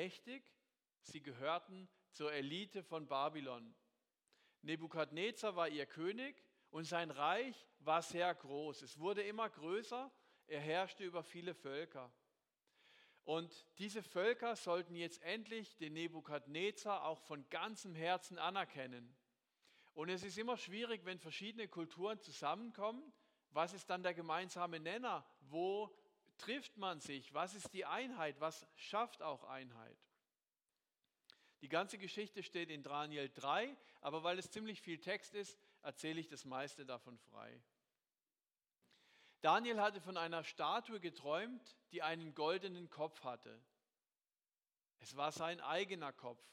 mächtig, sie gehörten zur Elite von Babylon. Nebukadnezar war ihr König und sein Reich war sehr groß. Es wurde immer größer, er herrschte über viele Völker. Und diese Völker sollten jetzt endlich den Nebukadnezar auch von ganzem Herzen anerkennen. Und es ist immer schwierig, wenn verschiedene Kulturen zusammenkommen. Was ist dann der gemeinsame Nenner? Wo trifft man sich? Was ist die Einheit? Was schafft auch Einheit? Die ganze Geschichte steht in Daniel 3, aber weil es ziemlich viel Text ist, erzähle ich das meiste davon frei. Daniel hatte von einer Statue geträumt, die einen goldenen Kopf hatte. Es war sein eigener Kopf.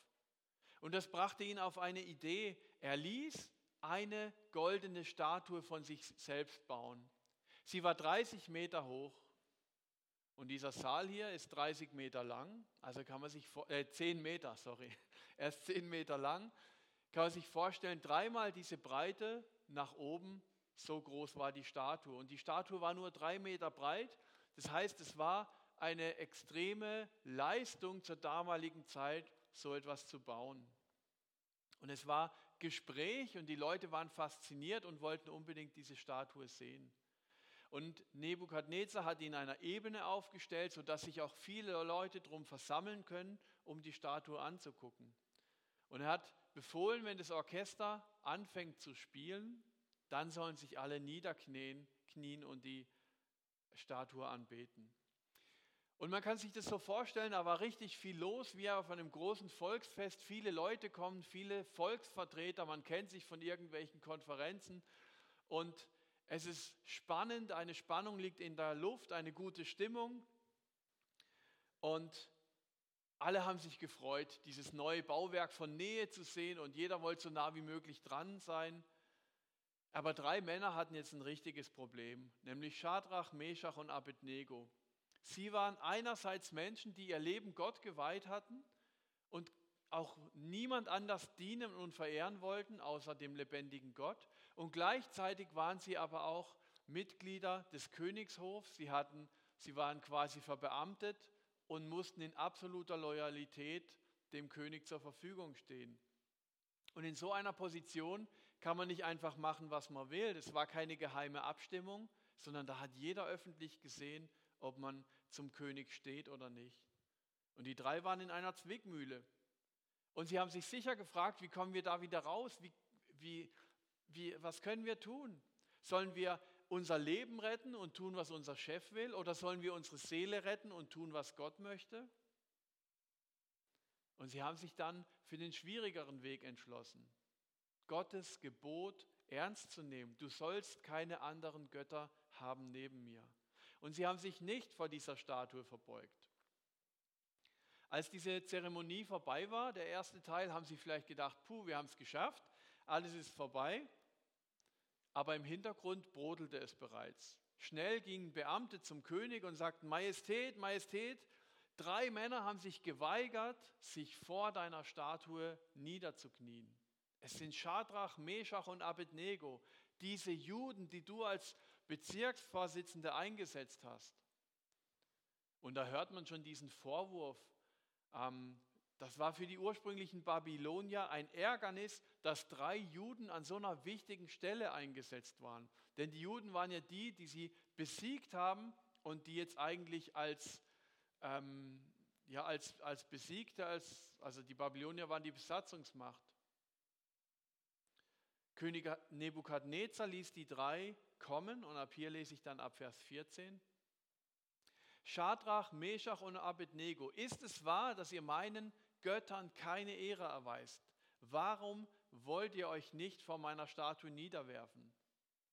Und das brachte ihn auf eine Idee. Er ließ eine goldene Statue von sich selbst bauen. Sie war 30 Meter hoch. Und dieser Saal hier ist 30 Meter lang, also kann man sich, äh, 10 Meter, sorry, er ist 10 Meter lang. Kann man sich vorstellen, dreimal diese Breite nach oben, so groß war die Statue. Und die Statue war nur drei Meter breit. Das heißt, es war eine extreme Leistung zur damaligen Zeit, so etwas zu bauen. Und es war Gespräch und die Leute waren fasziniert und wollten unbedingt diese Statue sehen. Und Nebukadnezar hat ihn in einer Ebene aufgestellt, sodass sich auch viele Leute drum versammeln können, um die Statue anzugucken. Und er hat befohlen, wenn das Orchester anfängt zu spielen, dann sollen sich alle niederknien knien und die Statue anbeten. Und man kann sich das so vorstellen, da war richtig viel los, wie auf einem großen Volksfest. Viele Leute kommen, viele Volksvertreter, man kennt sich von irgendwelchen Konferenzen. Und es ist spannend, eine Spannung liegt in der Luft, eine gute Stimmung. Und alle haben sich gefreut, dieses neue Bauwerk von Nähe zu sehen und jeder wollte so nah wie möglich dran sein. Aber drei Männer hatten jetzt ein richtiges Problem, nämlich Schadrach, Meshach und Abednego. Sie waren einerseits Menschen, die ihr Leben Gott geweiht hatten und auch niemand anders dienen und verehren wollten, außer dem lebendigen Gott. Und gleichzeitig waren sie aber auch Mitglieder des Königshofs. Sie, hatten, sie waren quasi verbeamtet und mussten in absoluter Loyalität dem König zur Verfügung stehen. Und in so einer Position kann man nicht einfach machen, was man will. Das war keine geheime Abstimmung, sondern da hat jeder öffentlich gesehen, ob man zum König steht oder nicht. Und die drei waren in einer Zwickmühle. Und sie haben sich sicher gefragt, wie kommen wir da wieder raus? Wie, wie, wie, was können wir tun? Sollen wir unser Leben retten und tun, was unser Chef will? Oder sollen wir unsere Seele retten und tun, was Gott möchte? Und sie haben sich dann für den schwierigeren Weg entschlossen. Gottes Gebot ernst zu nehmen. Du sollst keine anderen Götter haben neben mir. Und sie haben sich nicht vor dieser Statue verbeugt. Als diese Zeremonie vorbei war, der erste Teil, haben sie vielleicht gedacht, puh, wir haben es geschafft, alles ist vorbei. Aber im Hintergrund brodelte es bereits. Schnell gingen Beamte zum König und sagten, Majestät, Majestät, drei Männer haben sich geweigert, sich vor deiner Statue niederzuknien. Es sind Schadrach, Meshach und Abednego, diese Juden, die du als Bezirksvorsitzende eingesetzt hast. Und da hört man schon diesen Vorwurf, ähm, das war für die ursprünglichen Babylonier ein Ärgernis, dass drei Juden an so einer wichtigen Stelle eingesetzt waren. Denn die Juden waren ja die, die sie besiegt haben und die jetzt eigentlich als, ähm, ja, als, als Besiegte, als, also die Babylonier waren die Besatzungsmacht. König Nebukadnezar ließ die drei kommen und ab hier lese ich dann ab Vers 14. Schadrach, Meshach und Abednego, ist es wahr, dass ihr meinen Göttern keine Ehre erweist? Warum wollt ihr euch nicht vor meiner Statue niederwerfen?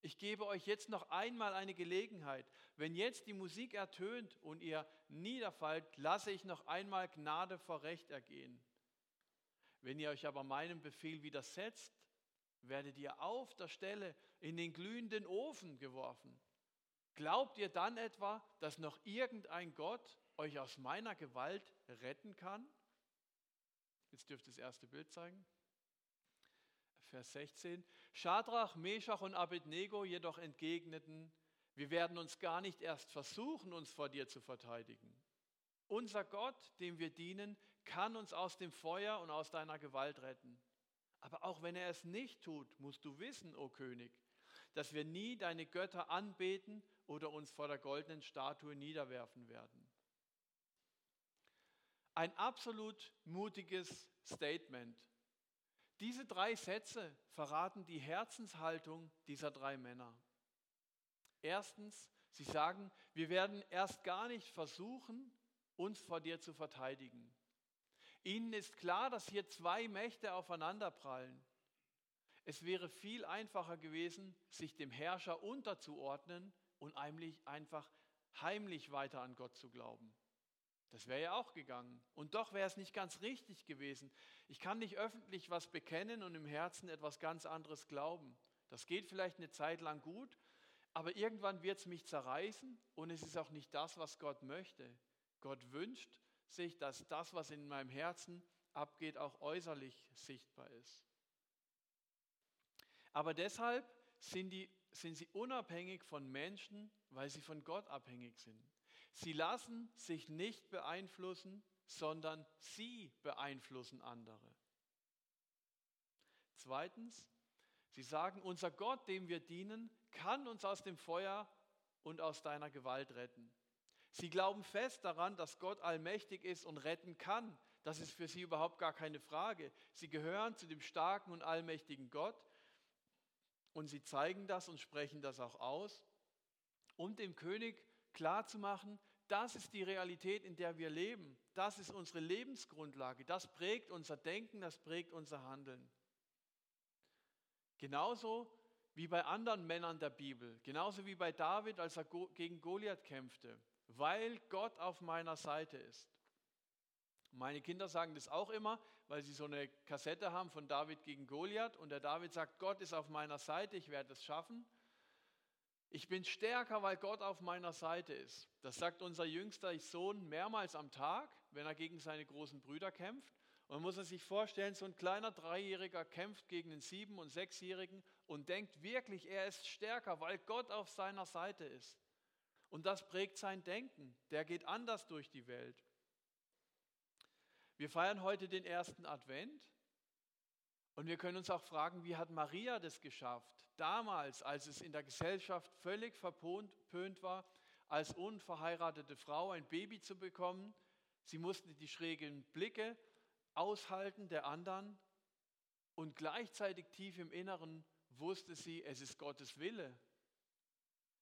Ich gebe euch jetzt noch einmal eine Gelegenheit. Wenn jetzt die Musik ertönt und ihr niederfallt, lasse ich noch einmal Gnade vor Recht ergehen. Wenn ihr euch aber meinem Befehl widersetzt, werdet ihr auf der Stelle in den glühenden Ofen geworfen. Glaubt ihr dann etwa, dass noch irgendein Gott euch aus meiner Gewalt retten kann? Jetzt dürft ihr das erste Bild zeigen. Vers 16. Schadrach, Meshach und Abednego jedoch entgegneten, wir werden uns gar nicht erst versuchen, uns vor dir zu verteidigen. Unser Gott, dem wir dienen, kann uns aus dem Feuer und aus deiner Gewalt retten. Aber auch wenn er es nicht tut, musst du wissen, o König, dass wir nie deine Götter anbeten oder uns vor der goldenen Statue niederwerfen werden. Ein absolut mutiges Statement. Diese drei Sätze verraten die Herzenshaltung dieser drei Männer. Erstens, sie sagen, wir werden erst gar nicht versuchen, uns vor dir zu verteidigen. Ihnen ist klar, dass hier zwei Mächte aufeinanderprallen. Es wäre viel einfacher gewesen, sich dem Herrscher unterzuordnen und einfach heimlich weiter an Gott zu glauben. Das wäre ja auch gegangen. Und doch wäre es nicht ganz richtig gewesen. Ich kann nicht öffentlich was bekennen und im Herzen etwas ganz anderes glauben. Das geht vielleicht eine Zeit lang gut, aber irgendwann wird es mich zerreißen und es ist auch nicht das, was Gott möchte. Gott wünscht sich, dass das, was in meinem Herzen abgeht, auch äußerlich sichtbar ist. Aber deshalb sind, die, sind sie unabhängig von Menschen, weil sie von Gott abhängig sind. Sie lassen sich nicht beeinflussen, sondern sie beeinflussen andere. Zweitens, sie sagen, unser Gott, dem wir dienen, kann uns aus dem Feuer und aus deiner Gewalt retten. Sie glauben fest daran, dass Gott allmächtig ist und retten kann. Das ist für sie überhaupt gar keine Frage. Sie gehören zu dem starken und allmächtigen Gott und sie zeigen das und sprechen das auch aus, um dem König klarzumachen, das ist die Realität, in der wir leben. Das ist unsere Lebensgrundlage. Das prägt unser Denken, das prägt unser Handeln. Genauso wie bei anderen Männern der Bibel, genauso wie bei David, als er gegen Goliath kämpfte, weil Gott auf meiner Seite ist. Meine Kinder sagen das auch immer, weil sie so eine Kassette haben von David gegen Goliath und der David sagt, Gott ist auf meiner Seite, ich werde es schaffen. Ich bin stärker, weil Gott auf meiner Seite ist. Das sagt unser jüngster Sohn mehrmals am Tag, wenn er gegen seine großen Brüder kämpft. Und man muss sich vorstellen, so ein kleiner Dreijähriger kämpft gegen einen Sieben- und Sechsjährigen und denkt wirklich, er ist stärker, weil Gott auf seiner Seite ist. Und das prägt sein Denken. Der geht anders durch die Welt. Wir feiern heute den ersten Advent und wir können uns auch fragen, wie hat Maria das geschafft? Damals, als es in der Gesellschaft völlig verpönt war, als unverheiratete Frau ein Baby zu bekommen. Sie musste die schrägen Blicke aushalten der anderen und gleichzeitig tief im Inneren wusste sie, es ist Gottes Wille.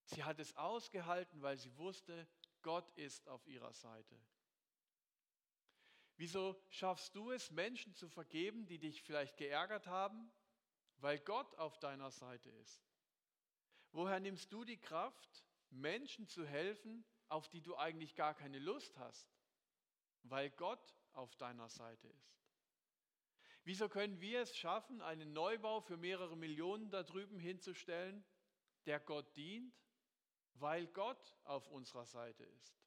Sie hat es ausgehalten, weil sie wusste, Gott ist auf ihrer Seite. Wieso schaffst du es, Menschen zu vergeben, die dich vielleicht geärgert haben, weil Gott auf deiner Seite ist? Woher nimmst du die Kraft, Menschen zu helfen, auf die du eigentlich gar keine Lust hast, weil Gott auf deiner Seite ist? Wieso können wir es schaffen, einen Neubau für mehrere Millionen da drüben hinzustellen, der Gott dient, weil Gott auf unserer Seite ist?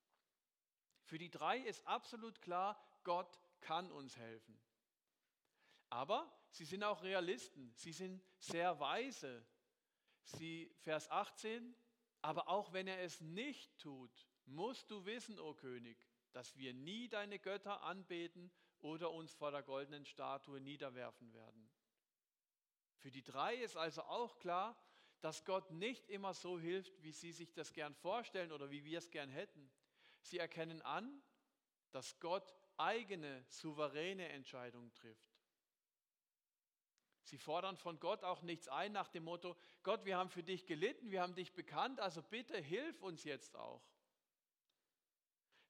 Für die drei ist absolut klar, Gott kann uns helfen. Aber sie sind auch Realisten, sie sind sehr weise. Sie, Vers 18, aber auch wenn er es nicht tut, musst du wissen, o König, dass wir nie deine Götter anbeten oder uns vor der goldenen Statue niederwerfen werden. Für die drei ist also auch klar, dass Gott nicht immer so hilft, wie sie sich das gern vorstellen oder wie wir es gern hätten. Sie erkennen an, dass Gott eigene, souveräne Entscheidungen trifft. Sie fordern von Gott auch nichts ein nach dem Motto, Gott, wir haben für dich gelitten, wir haben dich bekannt, also bitte hilf uns jetzt auch.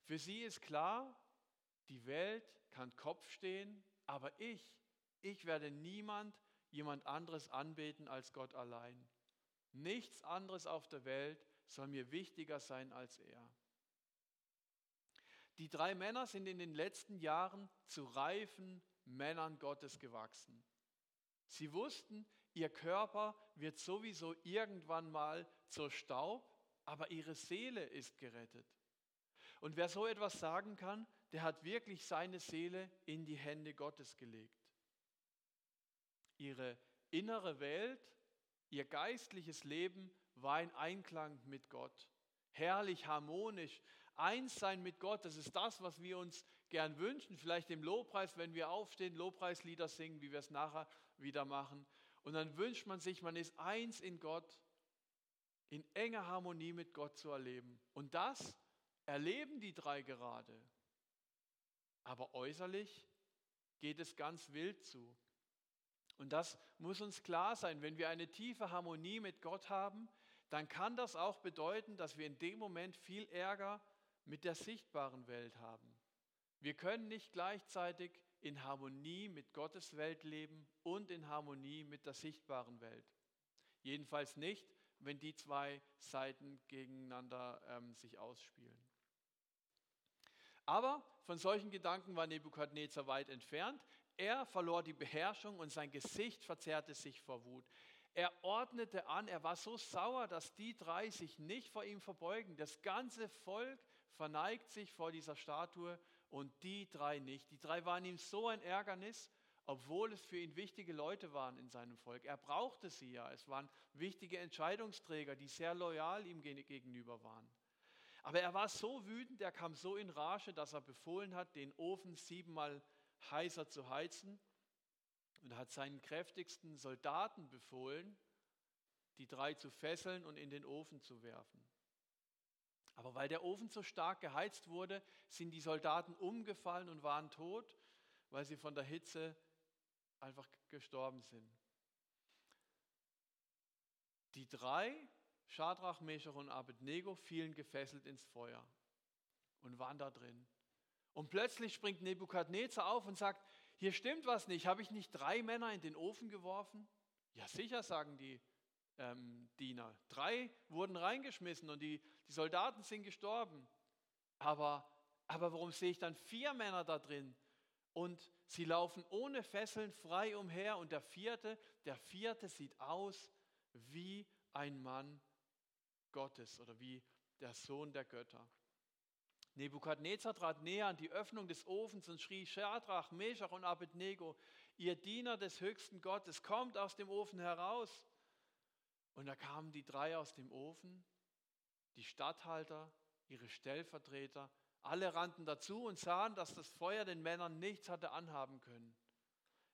Für sie ist klar, die Welt kann Kopf stehen, aber ich, ich werde niemand, jemand anderes anbeten als Gott allein. Nichts anderes auf der Welt soll mir wichtiger sein als er. Die drei Männer sind in den letzten Jahren zu reifen Männern Gottes gewachsen. Sie wussten, ihr Körper wird sowieso irgendwann mal zur Staub, aber ihre Seele ist gerettet. Und wer so etwas sagen kann, der hat wirklich seine Seele in die Hände Gottes gelegt. Ihre innere Welt, ihr geistliches Leben war in Einklang mit Gott. Herrlich, harmonisch, eins sein mit Gott, das ist das, was wir uns gern wünschen, vielleicht im Lobpreis, wenn wir aufstehen, Lobpreislieder singen, wie wir es nachher wieder machen. Und dann wünscht man sich, man ist eins in Gott, in enger Harmonie mit Gott zu erleben. Und das erleben die drei gerade. Aber äußerlich geht es ganz wild zu. Und das muss uns klar sein. Wenn wir eine tiefe Harmonie mit Gott haben, dann kann das auch bedeuten, dass wir in dem Moment viel Ärger mit der sichtbaren Welt haben. Wir können nicht gleichzeitig in Harmonie mit Gottes Welt leben und in Harmonie mit der sichtbaren Welt. Jedenfalls nicht, wenn die zwei Seiten gegeneinander ähm, sich ausspielen. Aber von solchen Gedanken war Nebukadnezar weit entfernt. Er verlor die Beherrschung und sein Gesicht verzerrte sich vor Wut. Er ordnete an, er war so sauer, dass die drei sich nicht vor ihm verbeugen. Das ganze Volk verneigt sich vor dieser Statue und die drei nicht. Die drei waren ihm so ein Ärgernis, obwohl es für ihn wichtige Leute waren in seinem Volk. Er brauchte sie ja. Es waren wichtige Entscheidungsträger, die sehr loyal ihm gegenüber waren. Aber er war so wütend, er kam so in Rage, dass er befohlen hat, den Ofen siebenmal heißer zu heizen und hat seinen kräftigsten Soldaten befohlen, die drei zu fesseln und in den Ofen zu werfen. Aber weil der Ofen so stark geheizt wurde, sind die Soldaten umgefallen und waren tot, weil sie von der Hitze einfach gestorben sind. Die drei Schadrach, Meshach und Abednego fielen gefesselt ins Feuer und waren da drin. Und plötzlich springt Nebukadnezar auf und sagt, hier stimmt was nicht, habe ich nicht drei Männer in den Ofen geworfen? Ja sicher, sagen die ähm, Diener. Drei wurden reingeschmissen und die, die Soldaten sind gestorben. Aber, aber warum sehe ich dann vier Männer da drin? Und sie laufen ohne Fesseln frei umher und der vierte, der vierte sieht aus wie ein Mann Gottes oder wie der Sohn der Götter. Nebukadnezar trat näher an die Öffnung des Ofens und schrie, Schadrach, Meshach und Abednego, ihr Diener des höchsten Gottes, kommt aus dem Ofen heraus. Und da kamen die drei aus dem Ofen, die Statthalter, ihre Stellvertreter, alle rannten dazu und sahen, dass das Feuer den Männern nichts hatte anhaben können.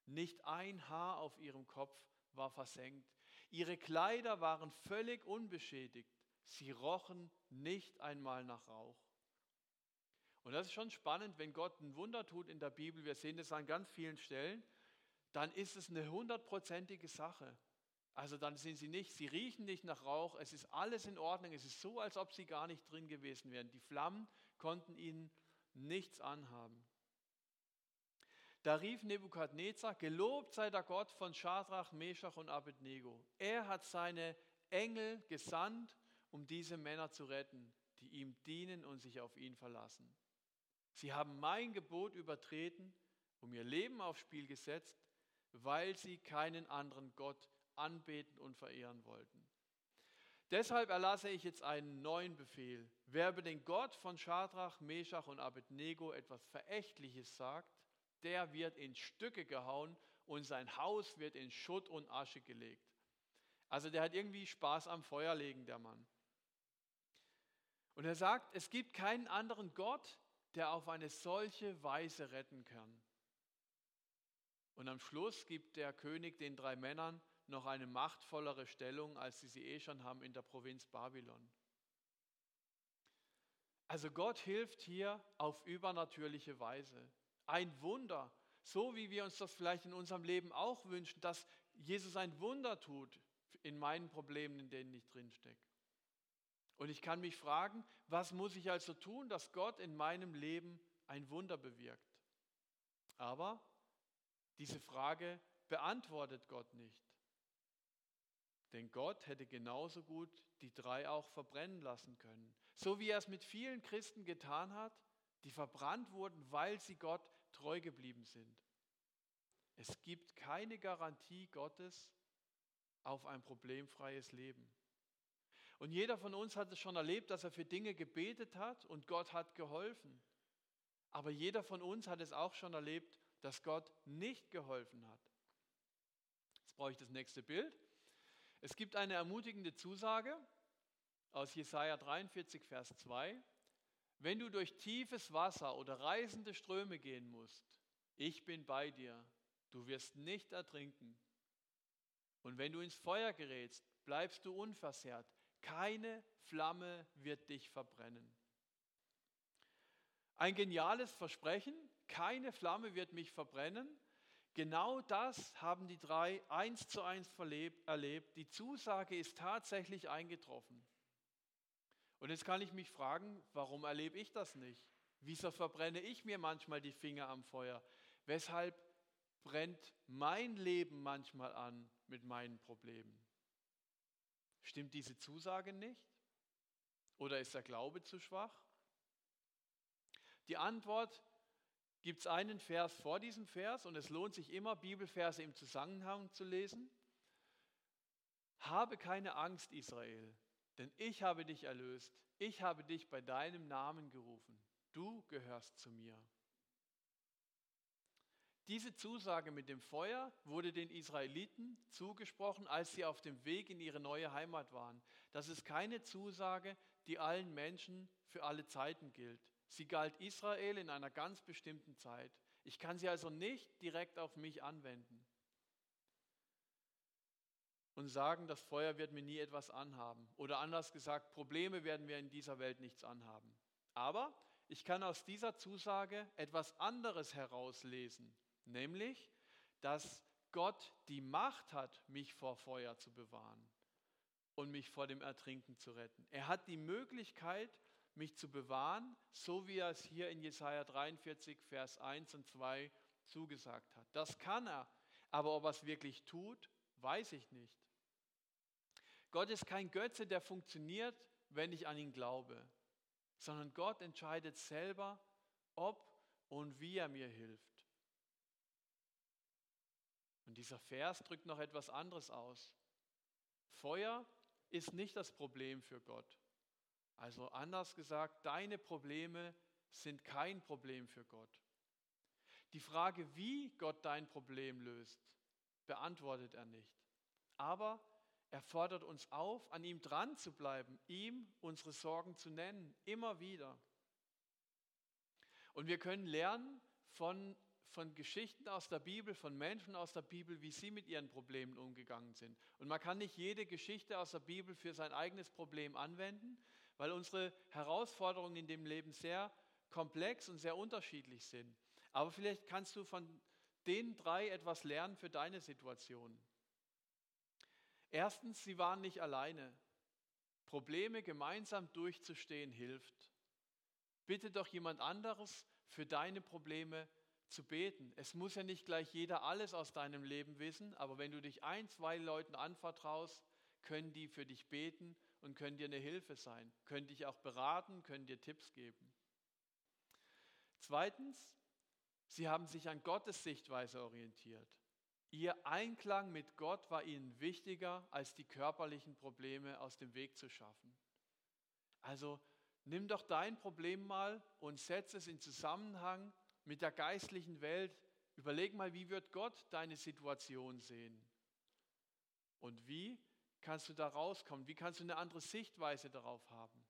Nicht ein Haar auf ihrem Kopf war versenkt. Ihre Kleider waren völlig unbeschädigt. Sie rochen nicht einmal nach Rauch. Und das ist schon spannend, wenn Gott ein Wunder tut in der Bibel, wir sehen das an ganz vielen Stellen, dann ist es eine hundertprozentige Sache. Also dann sind sie nicht, sie riechen nicht nach Rauch, es ist alles in Ordnung, es ist so, als ob sie gar nicht drin gewesen wären. Die Flammen konnten ihnen nichts anhaben. Da rief Nebukadnezar, gelobt sei der Gott von Schadrach, Meshach und Abednego. Er hat seine Engel gesandt um diese Männer zu retten, die ihm dienen und sich auf ihn verlassen. Sie haben mein Gebot übertreten, um ihr Leben aufs Spiel gesetzt, weil sie keinen anderen Gott anbeten und verehren wollten. Deshalb erlasse ich jetzt einen neuen Befehl. Wer über den Gott von Schadrach, Meshach und Abednego etwas Verächtliches sagt, der wird in Stücke gehauen und sein Haus wird in Schutt und Asche gelegt. Also der hat irgendwie Spaß am Feuer legen, der Mann. Und er sagt, es gibt keinen anderen Gott, der auf eine solche Weise retten kann. Und am Schluss gibt der König den drei Männern noch eine machtvollere Stellung, als sie sie eh schon haben in der Provinz Babylon. Also Gott hilft hier auf übernatürliche Weise. Ein Wunder, so wie wir uns das vielleicht in unserem Leben auch wünschen, dass Jesus ein Wunder tut in meinen Problemen, in denen ich drinstecke. Und ich kann mich fragen, was muss ich also tun, dass Gott in meinem Leben ein Wunder bewirkt? Aber diese Frage beantwortet Gott nicht. Denn Gott hätte genauso gut die drei auch verbrennen lassen können. So wie er es mit vielen Christen getan hat, die verbrannt wurden, weil sie Gott treu geblieben sind. Es gibt keine Garantie Gottes auf ein problemfreies Leben. Und jeder von uns hat es schon erlebt, dass er für Dinge gebetet hat und Gott hat geholfen. Aber jeder von uns hat es auch schon erlebt, dass Gott nicht geholfen hat. Jetzt brauche ich das nächste Bild. Es gibt eine ermutigende Zusage aus Jesaja 43, Vers 2. wenn du durch tiefes Wasser oder reißende Ströme gehen musst, ich bin bei dir, du wirst nicht ertrinken. Und wenn du ins Feuer gerätst, bleibst du unversehrt, keine Flamme wird dich verbrennen. Ein geniales Versprechen, keine Flamme wird mich verbrennen. Genau das haben die drei eins zu eins erlebt. Die Zusage ist tatsächlich eingetroffen. Und jetzt kann ich mich fragen, warum erlebe ich das nicht? Wieso verbrenne ich mir manchmal die Finger am Feuer? Weshalb brennt mein Leben manchmal an mit meinen Problemen? Stimmt diese Zusage nicht? Oder ist der Glaube zu schwach? Die Antwort gibt es einen Vers vor diesem Vers und es lohnt sich immer, Bibelverse im Zusammenhang zu lesen. Habe keine Angst, Israel, denn ich habe dich erlöst. Ich habe dich bei deinem Namen gerufen. Du gehörst zu mir. Diese Zusage mit dem Feuer wurde den Israeliten zugesprochen, als sie auf dem Weg in ihre neue Heimat waren. Das ist keine Zusage, die allen Menschen für alle Zeiten gilt. Sie galt Israel in einer ganz bestimmten Zeit. Ich kann sie also nicht direkt auf mich anwenden und sagen, das Feuer wird mir nie etwas anhaben. Oder anders gesagt, Probleme werden mir in dieser Welt nichts anhaben. Aber ich kann aus dieser Zusage etwas anderes herauslesen nämlich, dass Gott die Macht hat, mich vor Feuer zu bewahren und mich vor dem Ertrinken zu retten. Er hat die Möglichkeit, mich zu bewahren, so wie er es hier in Jesaja 43, Vers 1 und 2 zugesagt hat. Das kann er, aber ob er es wirklich tut, weiß ich nicht. Gott ist kein Götze, der funktioniert, wenn ich an ihn glaube, sondern Gott entscheidet selber, ob und wie er mir hilft. Und dieser Vers drückt noch etwas anderes aus. Feuer ist nicht das Problem für Gott. Also anders gesagt, deine Probleme sind kein Problem für Gott. Die Frage, wie Gott dein Problem löst, beantwortet er nicht. Aber er fordert uns auf, an ihm dran zu bleiben, ihm unsere Sorgen zu nennen, immer wieder. Und wir können lernen von von Geschichten aus der Bibel, von Menschen aus der Bibel, wie sie mit ihren Problemen umgegangen sind. Und man kann nicht jede Geschichte aus der Bibel für sein eigenes Problem anwenden, weil unsere Herausforderungen in dem Leben sehr komplex und sehr unterschiedlich sind. Aber vielleicht kannst du von den drei etwas lernen für deine Situation. Erstens, sie waren nicht alleine. Probleme gemeinsam durchzustehen hilft. Bitte doch jemand anderes für deine Probleme zu beten. Es muss ja nicht gleich jeder alles aus deinem Leben wissen, aber wenn du dich ein, zwei Leuten anvertraust, können die für dich beten und können dir eine Hilfe sein, können dich auch beraten, können dir Tipps geben. Zweitens, sie haben sich an Gottes Sichtweise orientiert. Ihr Einklang mit Gott war ihnen wichtiger, als die körperlichen Probleme aus dem Weg zu schaffen. Also nimm doch dein Problem mal und setz es in Zusammenhang mit der geistlichen Welt. Überleg mal, wie wird Gott deine Situation sehen? Und wie kannst du da rauskommen? Wie kannst du eine andere Sichtweise darauf haben?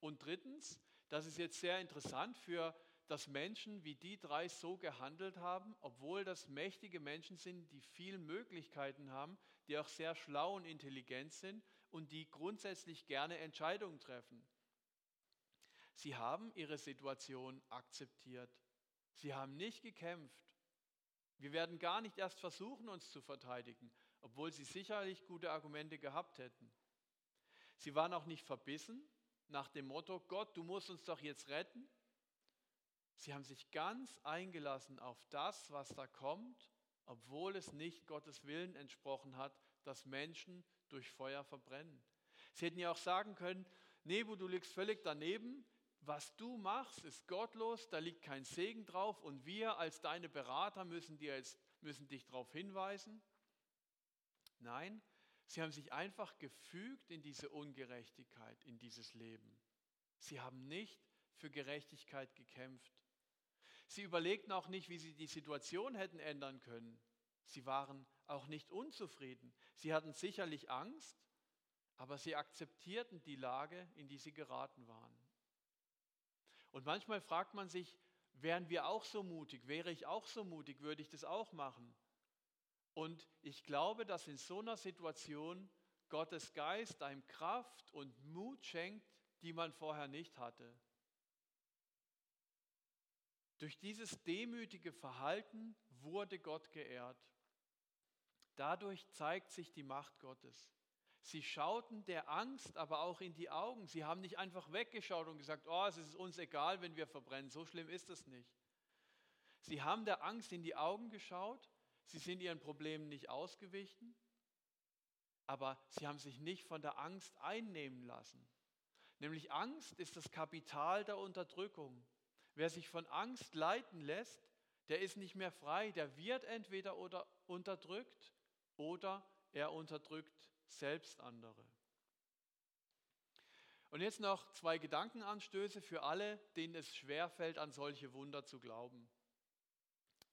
Und drittens, das ist jetzt sehr interessant für dass Menschen wie die drei so gehandelt haben, obwohl das mächtige Menschen sind, die viele Möglichkeiten haben, die auch sehr schlau und intelligent sind und die grundsätzlich gerne Entscheidungen treffen. Sie haben ihre Situation akzeptiert. Sie haben nicht gekämpft. Wir werden gar nicht erst versuchen, uns zu verteidigen, obwohl sie sicherlich gute Argumente gehabt hätten. Sie waren auch nicht verbissen nach dem Motto, Gott, du musst uns doch jetzt retten. Sie haben sich ganz eingelassen auf das, was da kommt, obwohl es nicht Gottes Willen entsprochen hat, dass Menschen durch Feuer verbrennen. Sie hätten ja auch sagen können, Nebo, du liegst völlig daneben, was du machst, ist gottlos, da liegt kein Segen drauf und wir als deine Berater müssen, dir jetzt, müssen dich darauf hinweisen. Nein, sie haben sich einfach gefügt in diese Ungerechtigkeit, in dieses Leben. Sie haben nicht für Gerechtigkeit gekämpft. Sie überlegten auch nicht, wie sie die Situation hätten ändern können. Sie waren auch nicht unzufrieden. Sie hatten sicherlich Angst, aber sie akzeptierten die Lage, in die sie geraten waren. Und manchmal fragt man sich, wären wir auch so mutig? Wäre ich auch so mutig? Würde ich das auch machen? Und ich glaube, dass in so einer Situation Gottes Geist einem Kraft und Mut schenkt, die man vorher nicht hatte. Durch dieses demütige Verhalten wurde Gott geehrt. Dadurch zeigt sich die Macht Gottes. Sie schauten der Angst aber auch in die Augen. Sie haben nicht einfach weggeschaut und gesagt, oh, es ist uns egal, wenn wir verbrennen. So schlimm ist es nicht. Sie haben der Angst in die Augen geschaut. Sie sind ihren Problemen nicht ausgewichen. Aber sie haben sich nicht von der Angst einnehmen lassen. Nämlich Angst ist das Kapital der Unterdrückung. Wer sich von Angst leiten lässt, der ist nicht mehr frei. Der wird entweder oder unterdrückt oder er unterdrückt selbst andere. Und jetzt noch zwei Gedankenanstöße für alle, denen es schwerfällt, an solche Wunder zu glauben.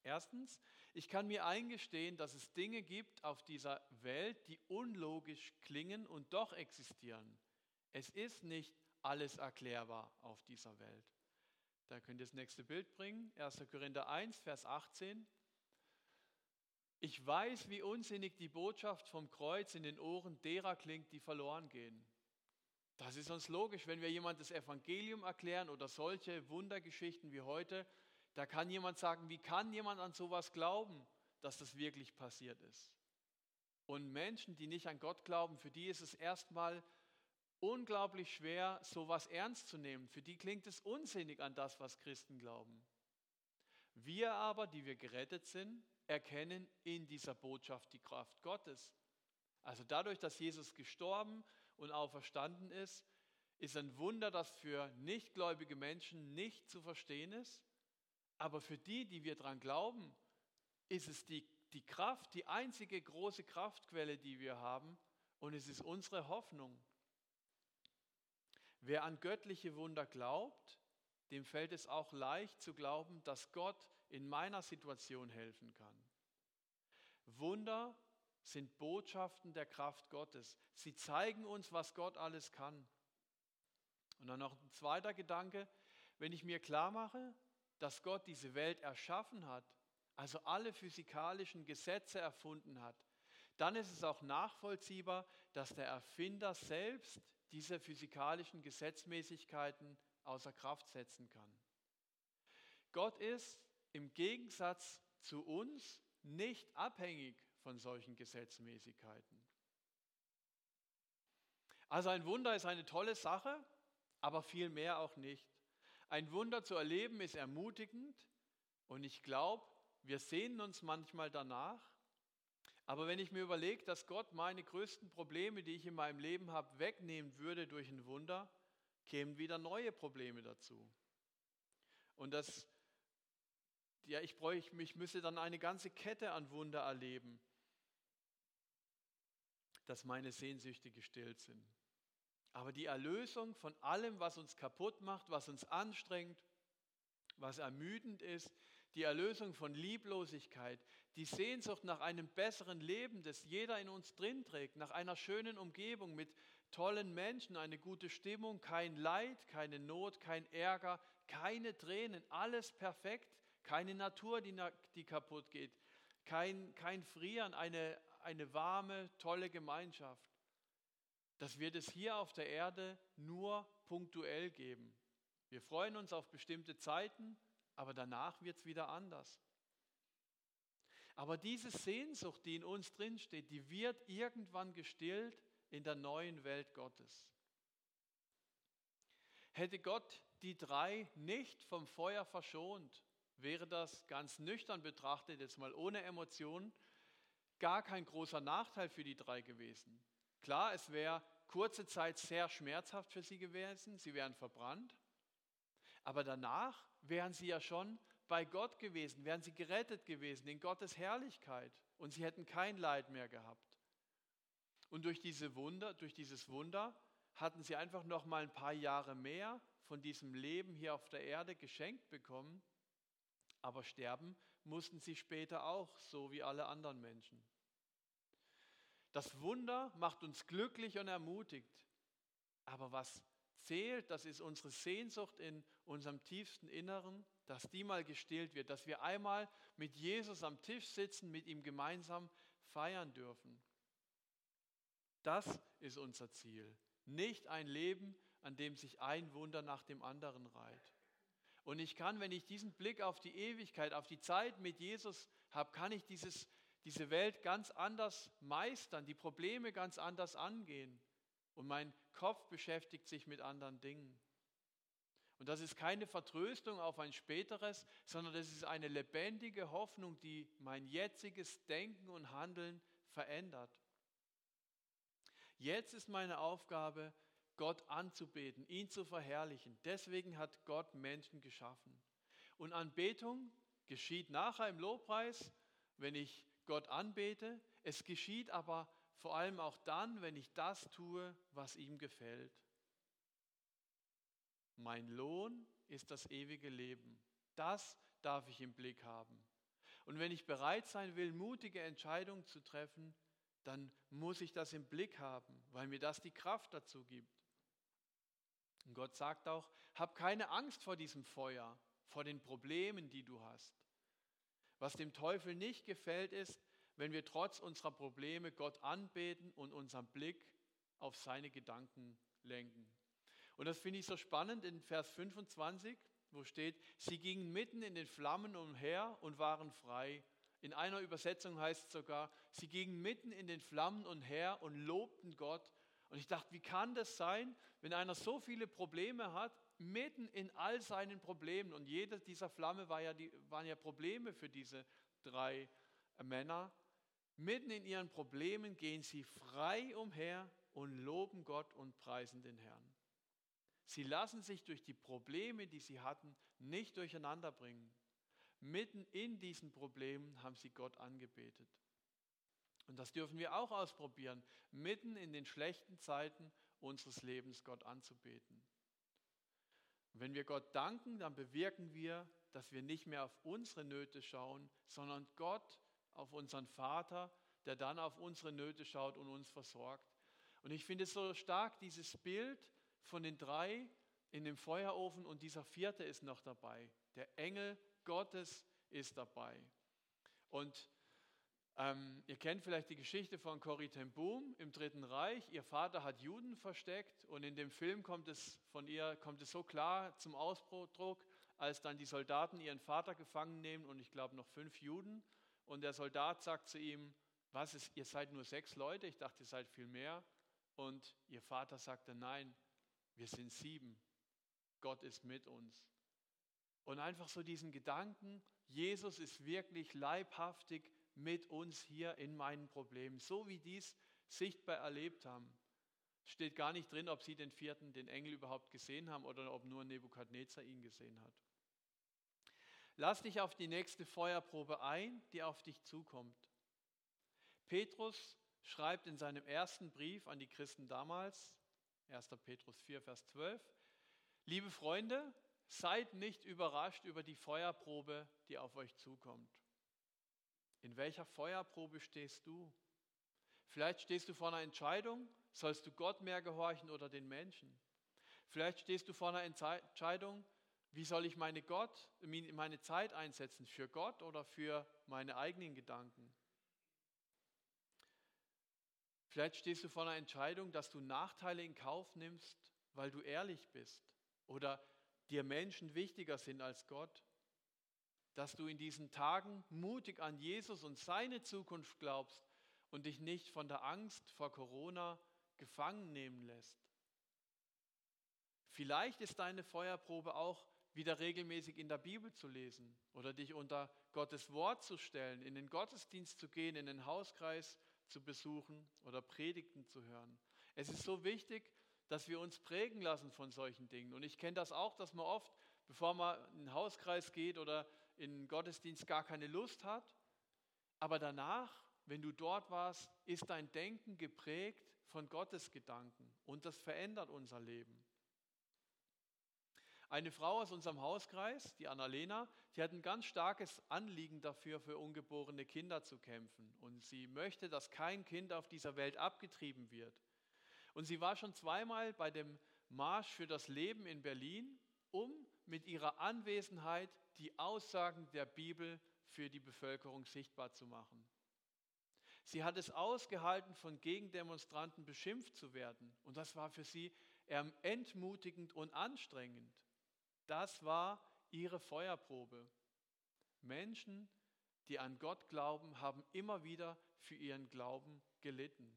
Erstens, ich kann mir eingestehen, dass es Dinge gibt auf dieser Welt, die unlogisch klingen und doch existieren. Es ist nicht alles erklärbar auf dieser Welt. Da könnt ihr das nächste Bild bringen. 1. Korinther 1, Vers 18. Ich weiß, wie unsinnig die Botschaft vom Kreuz in den Ohren derer klingt, die verloren gehen. Das ist uns logisch, wenn wir jemand das Evangelium erklären oder solche Wundergeschichten wie heute, da kann jemand sagen, wie kann jemand an sowas glauben, dass das wirklich passiert ist? Und Menschen, die nicht an Gott glauben, für die ist es erstmal unglaublich schwer, sowas ernst zu nehmen. Für die klingt es unsinnig an das, was Christen glauben. Wir aber, die wir gerettet sind, erkennen in dieser Botschaft die Kraft Gottes. Also dadurch, dass Jesus gestorben und auferstanden ist, ist ein Wunder, das für nichtgläubige Menschen nicht zu verstehen ist. Aber für die, die wir daran glauben, ist es die, die Kraft, die einzige große Kraftquelle, die wir haben. Und es ist unsere Hoffnung. Wer an göttliche Wunder glaubt, dem fällt es auch leicht zu glauben, dass Gott in meiner Situation helfen kann. Wunder sind Botschaften der Kraft Gottes. Sie zeigen uns, was Gott alles kann. Und dann noch ein zweiter Gedanke, wenn ich mir klar mache, dass Gott diese Welt erschaffen hat, also alle physikalischen Gesetze erfunden hat, dann ist es auch nachvollziehbar, dass der Erfinder selbst diese physikalischen Gesetzmäßigkeiten außer Kraft setzen kann. Gott ist im Gegensatz zu uns nicht abhängig von solchen Gesetzmäßigkeiten. Also ein Wunder ist eine tolle Sache, aber viel mehr auch nicht. Ein Wunder zu erleben ist ermutigend und ich glaube, wir sehnen uns manchmal danach. Aber wenn ich mir überlege, dass Gott meine größten Probleme, die ich in meinem Leben habe, wegnehmen würde durch ein Wunder, kämen wieder neue Probleme dazu. Und das ja, ich bräuchte, ich müsste dann eine ganze Kette an Wunder erleben, dass meine Sehnsüchte gestillt sind. Aber die Erlösung von allem, was uns kaputt macht, was uns anstrengt, was ermüdend ist, die Erlösung von Lieblosigkeit, die Sehnsucht nach einem besseren Leben, das jeder in uns drin trägt, nach einer schönen Umgebung mit tollen Menschen, eine gute Stimmung, kein Leid, keine Not, kein Ärger, keine Tränen, alles perfekt, keine Natur, die, die kaputt geht, kein, kein Frieren, eine, eine warme, tolle Gemeinschaft. Das wird es hier auf der Erde nur punktuell geben. Wir freuen uns auf bestimmte Zeiten, aber danach wird es wieder anders. Aber diese Sehnsucht, die in uns drinsteht, die wird irgendwann gestillt in der neuen Welt Gottes. Hätte Gott die drei nicht vom Feuer verschont, wäre das ganz nüchtern betrachtet, jetzt mal ohne Emotionen, gar kein großer Nachteil für die drei gewesen. Klar, es wäre kurze Zeit sehr schmerzhaft für sie gewesen, sie wären verbrannt, aber danach wären sie ja schon bei Gott gewesen, wären sie gerettet gewesen in Gottes Herrlichkeit und sie hätten kein Leid mehr gehabt. Und durch diese Wunder, durch dieses Wunder hatten sie einfach noch mal ein paar Jahre mehr von diesem Leben hier auf der Erde geschenkt bekommen aber sterben mussten sie später auch, so wie alle anderen Menschen. Das Wunder macht uns glücklich und ermutigt. Aber was zählt, das ist unsere Sehnsucht in unserem tiefsten Inneren, dass die mal gestillt wird, dass wir einmal mit Jesus am Tisch sitzen, mit ihm gemeinsam feiern dürfen. Das ist unser Ziel. Nicht ein Leben, an dem sich ein Wunder nach dem anderen reiht. Und ich kann, wenn ich diesen Blick auf die Ewigkeit, auf die Zeit mit Jesus habe, kann ich dieses, diese Welt ganz anders meistern, die Probleme ganz anders angehen. Und mein Kopf beschäftigt sich mit anderen Dingen. Und das ist keine Vertröstung auf ein späteres, sondern das ist eine lebendige Hoffnung, die mein jetziges Denken und Handeln verändert. Jetzt ist meine Aufgabe, Gott anzubeten, ihn zu verherrlichen. Deswegen hat Gott Menschen geschaffen. Und Anbetung geschieht nachher im Lobpreis, wenn ich Gott anbete. Es geschieht aber vor allem auch dann, wenn ich das tue, was ihm gefällt. Mein Lohn ist das ewige Leben. Das darf ich im Blick haben. Und wenn ich bereit sein will, mutige Entscheidungen zu treffen, dann muss ich das im Blick haben, weil mir das die Kraft dazu gibt. Und Gott sagt auch, hab keine Angst vor diesem Feuer, vor den Problemen, die du hast. Was dem Teufel nicht gefällt, ist, wenn wir trotz unserer Probleme Gott anbeten und unseren Blick auf seine Gedanken lenken. Und das finde ich so spannend in Vers 25, wo steht, sie gingen mitten in den Flammen umher und waren frei. In einer Übersetzung heißt es sogar, sie gingen mitten in den Flammen umher und lobten Gott. Und ich dachte, wie kann das sein, wenn einer so viele Probleme hat, mitten in all seinen Problemen, und jede dieser Flamme war ja die, waren ja Probleme für diese drei Männer, mitten in ihren Problemen gehen sie frei umher und loben Gott und preisen den Herrn. Sie lassen sich durch die Probleme, die sie hatten, nicht durcheinander bringen. Mitten in diesen Problemen haben sie Gott angebetet. Und das dürfen wir auch ausprobieren, mitten in den schlechten Zeiten unseres Lebens Gott anzubeten. Wenn wir Gott danken, dann bewirken wir, dass wir nicht mehr auf unsere Nöte schauen, sondern Gott auf unseren Vater, der dann auf unsere Nöte schaut und uns versorgt. Und ich finde es so stark, dieses Bild, von den drei in dem Feuerofen und dieser vierte ist noch dabei. Der Engel Gottes ist dabei. Und ähm, ihr kennt vielleicht die Geschichte von Corrie ten Boom im Dritten Reich. Ihr Vater hat Juden versteckt und in dem Film kommt es von ihr kommt es so klar zum Ausdruck, als dann die Soldaten ihren Vater gefangen nehmen und ich glaube noch fünf Juden und der Soldat sagt zu ihm, was ist, ihr seid nur sechs Leute, ich dachte, ihr seid viel mehr. Und ihr Vater sagte, nein, wir sind sieben. Gott ist mit uns. Und einfach so diesen Gedanken, Jesus ist wirklich leibhaftig mit uns hier in meinen Problemen, so wie dies sichtbar erlebt haben. Steht gar nicht drin, ob sie den vierten, den Engel überhaupt gesehen haben oder ob nur Nebukadnezar ihn gesehen hat. Lass dich auf die nächste Feuerprobe ein, die auf dich zukommt. Petrus schreibt in seinem ersten Brief an die Christen damals, 1. Petrus 4, Vers 12. Liebe Freunde, seid nicht überrascht über die Feuerprobe, die auf euch zukommt. In welcher Feuerprobe stehst du? Vielleicht stehst du vor einer Entscheidung, sollst du Gott mehr gehorchen oder den Menschen? Vielleicht stehst du vor einer Entscheidung, wie soll ich meine, Gott, meine Zeit einsetzen, für Gott oder für meine eigenen Gedanken? Vielleicht stehst du vor einer Entscheidung, dass du Nachteile in Kauf nimmst, weil du ehrlich bist oder dir Menschen wichtiger sind als Gott. Dass du in diesen Tagen mutig an Jesus und seine Zukunft glaubst und dich nicht von der Angst vor Corona gefangen nehmen lässt. Vielleicht ist deine Feuerprobe auch wieder regelmäßig in der Bibel zu lesen oder dich unter Gottes Wort zu stellen, in den Gottesdienst zu gehen, in den Hauskreis zu besuchen oder Predigten zu hören. Es ist so wichtig, dass wir uns prägen lassen von solchen Dingen. Und ich kenne das auch, dass man oft, bevor man in den Hauskreis geht oder in Gottesdienst, gar keine Lust hat. Aber danach, wenn du dort warst, ist dein Denken geprägt von Gottes Gedanken. Und das verändert unser Leben. Eine Frau aus unserem Hauskreis, die Annalena, die hat ein ganz starkes Anliegen dafür, für ungeborene Kinder zu kämpfen. Und sie möchte, dass kein Kind auf dieser Welt abgetrieben wird. Und sie war schon zweimal bei dem Marsch für das Leben in Berlin, um mit ihrer Anwesenheit die Aussagen der Bibel für die Bevölkerung sichtbar zu machen. Sie hat es ausgehalten, von Gegendemonstranten beschimpft zu werden. Und das war für sie entmutigend und anstrengend. Das war ihre Feuerprobe. Menschen, die an Gott glauben, haben immer wieder für ihren Glauben gelitten.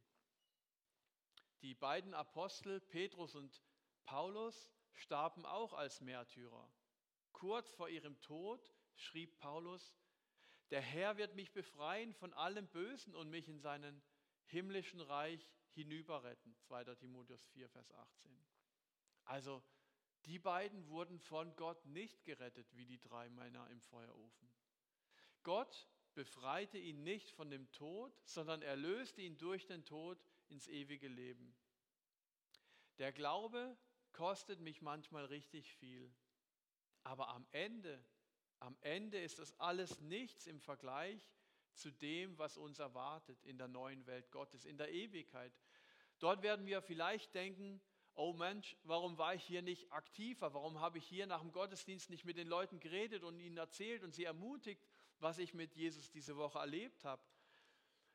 Die beiden Apostel Petrus und Paulus starben auch als Märtyrer. Kurz vor ihrem Tod schrieb Paulus, der Herr wird mich befreien von allem Bösen und mich in seinen himmlischen Reich hinüberretten. 2. Timotheus 4, Vers 18. Also die beiden wurden von Gott nicht gerettet wie die drei Männer im Feuerofen. Gott befreite ihn nicht von dem Tod, sondern erlöste ihn durch den Tod ins ewige Leben. Der Glaube kostet mich manchmal richtig viel, aber am Ende, am Ende ist das alles nichts im Vergleich zu dem, was uns erwartet in der neuen Welt Gottes, in der Ewigkeit. Dort werden wir vielleicht denken, oh Mensch, warum war ich hier nicht aktiver? Warum habe ich hier nach dem Gottesdienst nicht mit den Leuten geredet und ihnen erzählt und sie ermutigt, was ich mit Jesus diese Woche erlebt habe?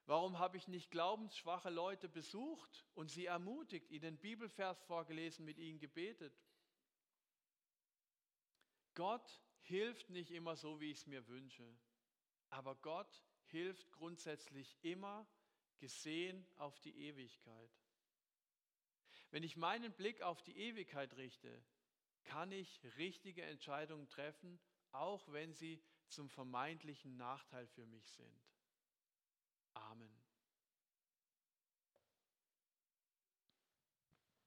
Warum habe ich nicht glaubensschwache Leute besucht und sie ermutigt, ihnen Bibelvers vorgelesen, mit ihnen gebetet? Gott hilft nicht immer so, wie ich es mir wünsche, aber Gott hilft grundsätzlich immer gesehen auf die Ewigkeit. Wenn ich meinen Blick auf die Ewigkeit richte, kann ich richtige Entscheidungen treffen, auch wenn sie zum vermeintlichen Nachteil für mich sind. Amen.